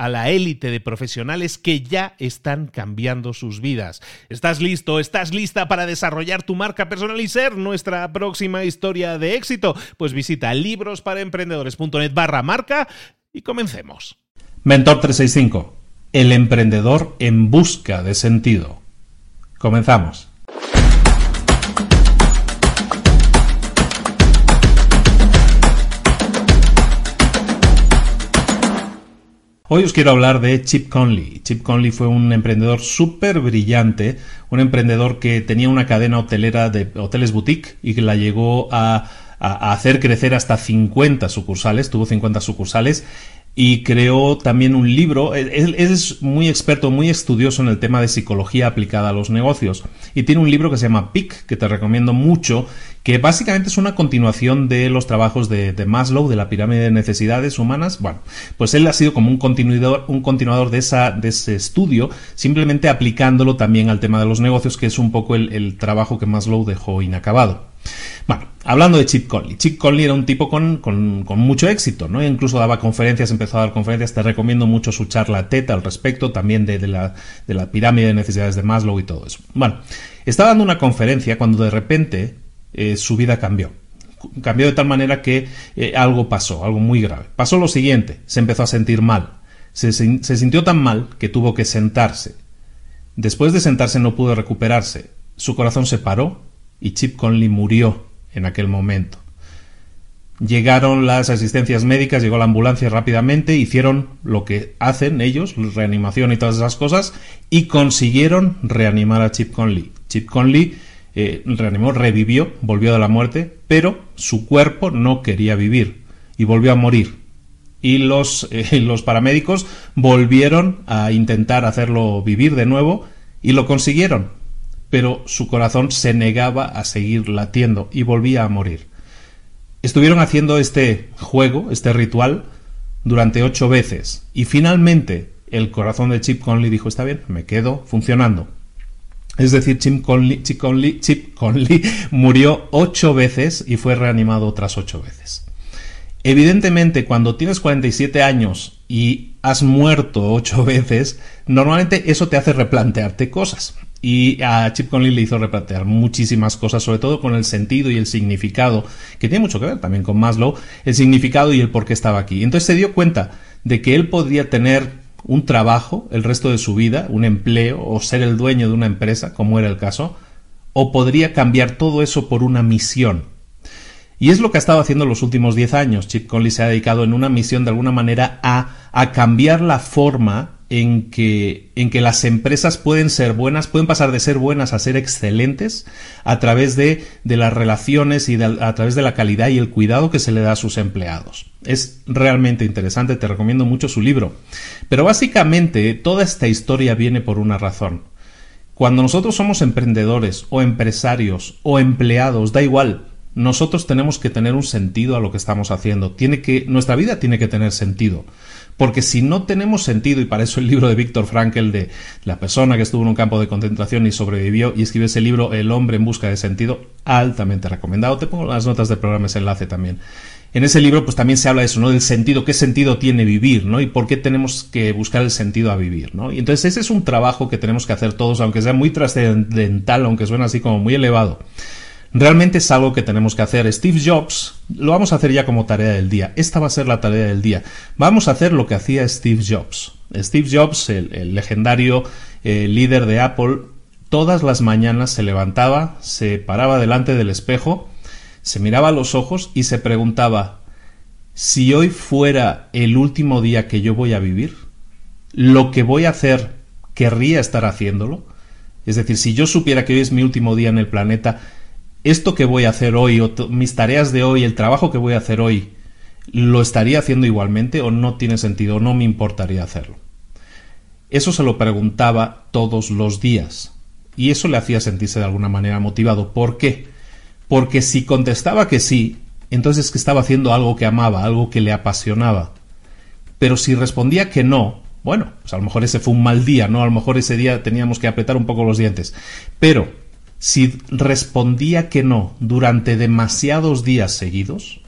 a la élite de profesionales que ya están cambiando sus vidas. ¿Estás listo? ¿Estás lista para desarrollar tu marca personal y ser nuestra próxima historia de éxito? Pues visita librosparaemprendedores.net barra marca y comencemos. Mentor 365, el emprendedor en busca de sentido. Comenzamos. Hoy os quiero hablar de Chip Conley. Chip Conley fue un emprendedor súper brillante, un emprendedor que tenía una cadena hotelera de hoteles boutique y que la llegó a, hacer crecer hasta 50 sucursales, tuvo 50 sucursales y creó también un libro. Él, es muy experto, muy estudioso en el tema de psicología aplicada a los negocios. Y tiene un libro que se llama PIC, que te recomiendo mucho, que básicamente es una continuación de los trabajos de, Maslow, de la pirámide de necesidades humanas. Bueno, pues él ha sido como un continuador, un continuador de, ese estudio, simplemente aplicándolo también al tema de los negocios, que es un poco el trabajo que Maslow dejó inacabado. Bueno, hablando de Chip Conley. Chip Conley era un tipo con, mucho éxito, ¿no? Incluso daba conferencias, empezó a dar conferencias. Te recomiendo mucho su charla TED al respecto, también de, la, pirámide de necesidades de Maslow y todo eso. Bueno, estaba dando una conferencia cuando de repente eh, su vida cambió. Cambió de tal manera que eh, algo pasó, algo muy grave. Pasó lo siguiente, se empezó a sentir mal. se sintió tan mal que tuvo que sentarse. Después de sentarse no pudo recuperarse. Su corazón se paró y Chip Conley murió en aquel momento. Llegaron las asistencias médicas, llegó la ambulancia rápidamente, hicieron lo que hacen ellos, reanimación y todas esas cosas, y consiguieron reanimar a Chip Conley. Chip Conley eh, reanimó, revivió, volvió de la muerte, pero su cuerpo no quería vivir y volvió a morir. Y los, eh, los paramédicos volvieron a intentar hacerlo vivir de nuevo y lo consiguieron pero su corazón se negaba a seguir latiendo y volvía a morir. Estuvieron haciendo este juego, este ritual, durante ocho veces y finalmente el corazón de Chip Conley dijo está bien, me quedo funcionando. Es decir, Chip Conley, Chip Conley, Chip Conley murió ocho veces y fue reanimado otras ocho veces. Evidentemente, cuando tienes 47 años y has muerto ocho veces, normalmente eso te hace replantearte cosas. Y a Chip Conley le hizo replantear muchísimas cosas, sobre todo con el sentido y el significado, que tiene mucho que ver también con Maslow, el significado y el por qué estaba aquí. Entonces se dio cuenta de que él podría tener un trabajo el resto de su vida, un empleo o ser el dueño de una empresa, como era el caso, o podría cambiar todo eso por una misión. Y es lo que ha estado haciendo los últimos 10 años. Chip Conley se ha dedicado en una misión de alguna manera a, a cambiar la forma en que, en que las empresas pueden ser buenas, pueden pasar de ser buenas a ser excelentes a través de, de las relaciones y a través de la calidad y el cuidado que se le da a sus empleados. Es realmente interesante, te recomiendo mucho su libro. Pero básicamente toda esta historia viene por una razón. Cuando nosotros somos emprendedores o empresarios o empleados, da igual, nosotros tenemos que tener un sentido a lo que estamos haciendo. Tiene que, nuestra vida tiene que tener sentido. Porque si no tenemos sentido, y para eso el libro de Víctor Frankl, de la persona que estuvo en un campo de concentración y sobrevivió, y escribió ese libro, El hombre en busca de sentido, altamente recomendado. Te pongo las notas del programa ese enlace también. En ese libro, pues también se habla de eso, ¿no? Del sentido, qué sentido tiene vivir, ¿no? Y por qué tenemos que buscar el sentido a vivir, ¿no? Y entonces ese es un trabajo que tenemos que hacer todos, aunque sea muy trascendental, aunque suene así como muy elevado. Realmente es algo que tenemos que hacer. Steve Jobs lo vamos a hacer ya como tarea del día. Esta va a ser la tarea del día. Vamos a hacer lo que hacía Steve Jobs. Steve Jobs, el, legendario eh, líder de Apple, todas las mañanas se levantaba, se paraba delante del espejo, se miraba a los ojos y se preguntaba, si hoy fuera el último día que yo voy a vivir, lo que voy a hacer, querría estar haciéndolo. Es decir, si yo supiera que hoy es mi último día en el planeta, esto que voy a hacer hoy, mis tareas de hoy, el trabajo que voy a hacer hoy, ¿lo estaría haciendo igualmente o no tiene sentido, o no me importaría hacerlo? Eso se lo preguntaba todos los días y eso le hacía sentirse de alguna manera motivado. ¿Por qué? Porque si contestaba que sí, entonces es que estaba haciendo algo que amaba, algo que le apasionaba. Pero si respondía que no, bueno, pues a lo mejor ese fue un mal día, ¿no? A lo mejor ese día teníamos que apretar un poco los dientes. Pero si respondía que no durante demasiados días seguidos,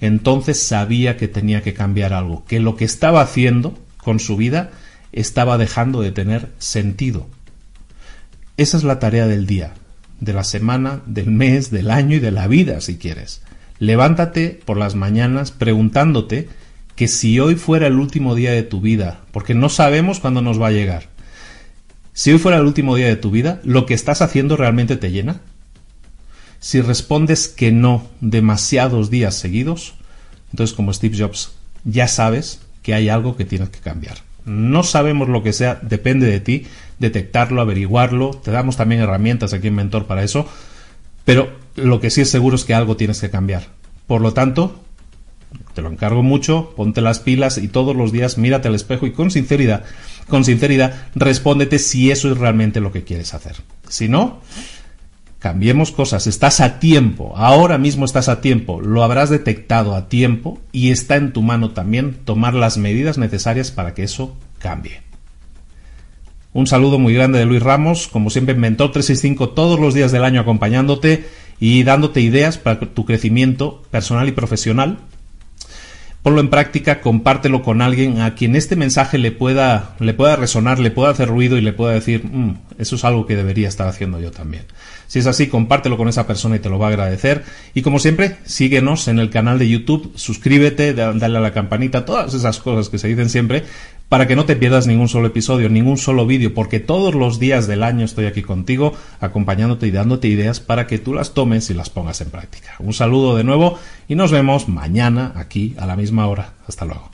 entonces sabía que tenía que cambiar algo, que lo que estaba haciendo con su vida estaba dejando de tener sentido. Esa es la tarea del día, de la semana, del mes, del año y de la vida, si quieres. Levántate por las mañanas preguntándote que si hoy fuera el último día de tu vida, porque no sabemos cuándo nos va a llegar, si hoy fuera el último día de tu vida, ¿lo que estás haciendo realmente te llena? Si respondes que no demasiados días seguidos, entonces como Steve Jobs, ya sabes que hay algo que tienes que cambiar. No sabemos lo que sea, depende de ti, detectarlo, averiguarlo, te damos también herramientas aquí en Mentor para eso, pero lo que sí es seguro es que algo tienes que cambiar. Por lo tanto, te lo encargo mucho, ponte las pilas y todos los días mírate al espejo y con sinceridad, con sinceridad, respóndete si eso es realmente lo que quieres hacer. Si no, cambiemos cosas, estás a tiempo, ahora mismo estás a tiempo, lo habrás detectado a tiempo y está en tu mano también tomar las medidas necesarias para que eso cambie. Un saludo muy grande de Luis Ramos, como siempre, Mentor 365 todos los días del año acompañándote y dándote ideas para tu crecimiento personal y profesional ponlo en práctica, compártelo con alguien a quien este mensaje le pueda, le pueda resonar, le pueda hacer ruido y le pueda decir, mm, eso es algo que debería estar haciendo yo también. Si es así, compártelo con esa persona y te lo va a agradecer. Y como siempre, síguenos en el canal de YouTube, suscríbete, dale a la campanita, todas esas cosas que se dicen siempre, para que no te pierdas ningún solo episodio, ningún solo vídeo, porque todos los días del año estoy aquí contigo, acompañándote y dándote ideas para que tú las tomes y las pongas en práctica. Un saludo de nuevo y nos vemos mañana aquí a la misma hora. Hasta luego.